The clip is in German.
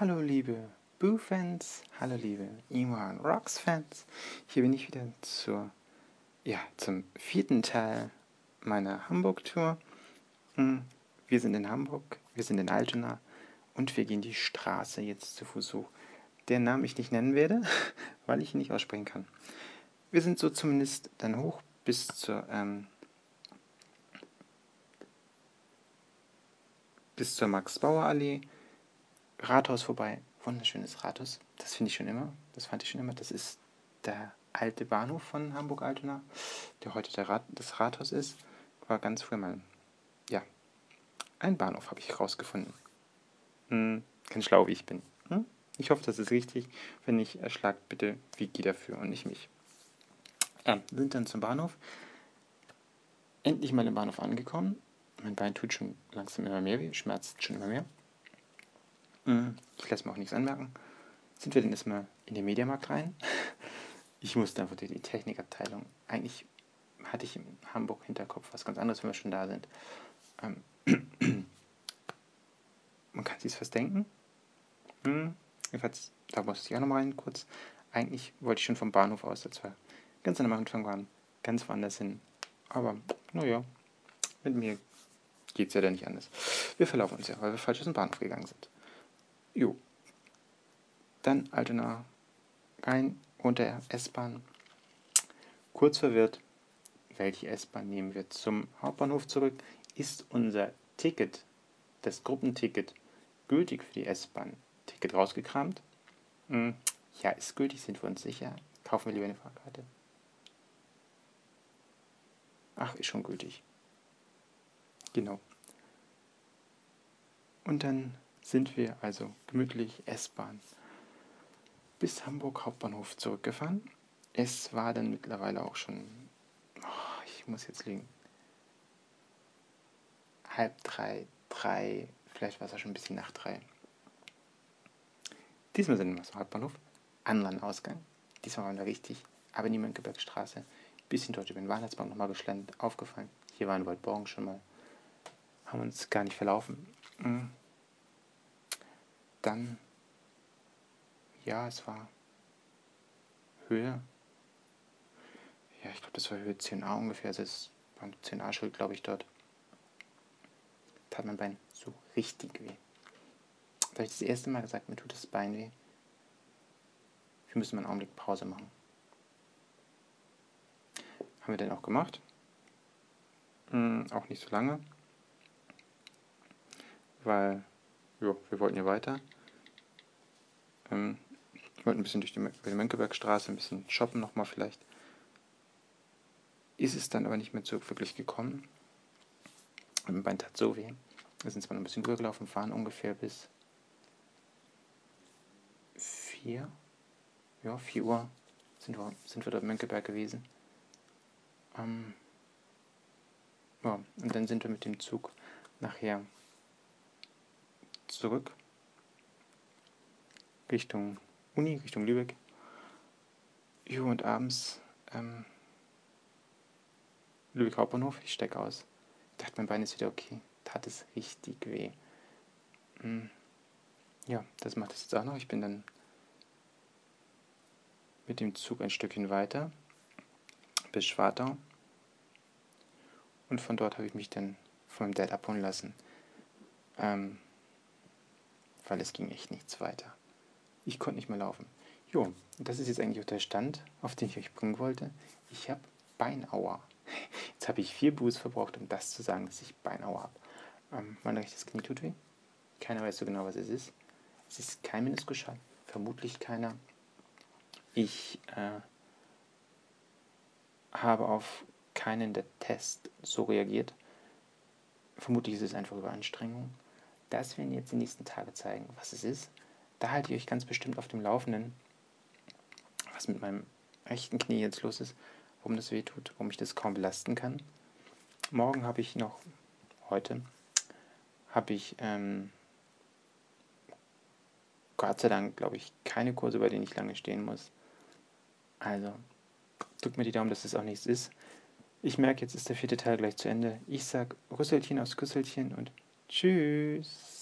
Hallo liebe Boo-Fans, hallo liebe Iman Rocks-Fans. Hier bin ich wieder zur, ja, zum vierten Teil meiner Hamburg-Tour. Hm, wir sind in Hamburg, wir sind in Altona und wir gehen die Straße jetzt zu Fuß hoch. Der Namen ich nicht nennen werde, weil ich ihn nicht aussprechen kann. Wir sind so zumindest dann hoch bis zur, ähm, bis zur Max-Bauer-Allee Rathaus vorbei. Wunderschönes Rathaus. Das finde ich schon immer. Das fand ich schon immer. Das ist der alte Bahnhof von Hamburg-Altona, der heute Rat, das Rathaus ist. War ganz früher mal, ja, ein Bahnhof habe ich rausgefunden. Hm, ganz schlau, wie ich bin. Hm? Ich hoffe, das ist richtig. Wenn nicht, erschlagt bitte Wiki dafür und nicht mich. Ja, sind dann zum Bahnhof. Endlich mal im Bahnhof angekommen. Mein Bein tut schon langsam immer mehr weh, schmerzt schon immer mehr. Mhm. Ich lasse mir auch nichts anmerken. Sind wir denn erstmal in den Mediamarkt rein? Ich musste einfach durch die Technikabteilung. Eigentlich hatte ich in Hamburg Hinterkopf was ganz anderes, wenn wir schon da sind. Ähm, man kann sich was denken. Hm. Jedenfalls, da musste ich auch noch mal rein kurz. Eigentlich wollte ich schon vom Bahnhof aus, als wir ganz am Anfang waren, ganz woanders hin. Aber, naja, mit mir geht es ja dann nicht anders. Wir verlaufen uns ja, weil wir falsch aus dem Bahnhof gegangen sind. Jo. Dann Altona rein unter S-Bahn. Kurz verwirrt, welche S-Bahn nehmen wir zum Hauptbahnhof zurück? Ist unser Ticket, das Gruppenticket, gültig für die S-Bahn? Ticket rausgekramt? Hm, ja, ist gültig, sind wir uns sicher. Kaufen wir lieber eine Fahrkarte. Ach, ist schon gültig. Genau. Und dann sind wir also gemütlich S-Bahn bis Hamburg Hauptbahnhof zurückgefahren. Es war dann mittlerweile auch schon, oh, ich muss jetzt liegen, halb drei, drei, vielleicht war es auch schon ein bisschen nach drei. Diesmal sind wir zum Hauptbahnhof, anderen Ausgang. Diesmal waren wir richtig, aber niemand Gebirgsstraße. Bisschen dort über den Weihnachtsbaum nochmal geschlendert, aufgefallen. Hier waren wir heute Morgen schon mal, haben uns gar nicht verlaufen. Mhm dann, ja, es war Höhe. Ja, ich glaube, das war Höhe 10a ungefähr. Also war ein 10a-Schild, glaube ich, dort. Tat mein Bein so richtig weh. Da habe ich das erste Mal gesagt, mir tut das Bein weh. Wir müssen mal einen Augenblick Pause machen. Haben wir denn auch gemacht. Hm, auch nicht so lange. Weil, ja, wir wollten ja weiter. Ähm, ich wollte ein bisschen durch die, die Mönckebergstraße, ein bisschen shoppen nochmal vielleicht. Ist es dann aber nicht mehr so wirklich gekommen. Mein Bein tat so weh. Wir sind zwar noch ein bisschen übergelaufen, fahren ungefähr bis 4, ja, 4 Uhr sind wir, sind wir dort in Mönckeberg gewesen. Ähm, ja, und dann sind wir mit dem Zug nachher zurück Richtung Uni, Richtung Lübeck. Jo, und abends ähm, Lübeck Hauptbahnhof, ich stecke aus. Ich dachte, mein Bein ist wieder okay. Tat es richtig weh. Hm. Ja, das macht es jetzt auch noch. Ich bin dann mit dem Zug ein Stückchen weiter bis Schwartau. Und von dort habe ich mich dann meinem Dad abholen lassen. Ähm, weil es ging echt nichts weiter. Ich konnte nicht mehr laufen. Jo, das ist jetzt eigentlich auch der Stand, auf den ich euch bringen wollte. Ich habe Beinauer. Jetzt habe ich vier Buß verbraucht, um das zu sagen, dass ich Beinauer habe. Ähm, mein rechtes Knie tut weh. Keiner weiß so genau, was es ist. Es ist kein Meniskusschall. Vermutlich keiner. Ich äh, habe auf keinen der Tests so reagiert. Vermutlich ist es einfach Überanstrengung. Das werden jetzt die nächsten Tage zeigen, was es ist. Da halte ich euch ganz bestimmt auf dem Laufenden, was mit meinem rechten Knie jetzt los ist, warum das weh tut, warum ich das kaum belasten kann. Morgen habe ich noch, heute, habe ich ähm, Gott sei Dank, glaube ich, keine Kurse, bei denen ich lange stehen muss. Also, drückt mir die Daumen, dass es das auch nichts ist. Ich merke, jetzt ist der vierte Teil gleich zu Ende. Ich sage Rüsselchen aus Küsselchen und Tschüss.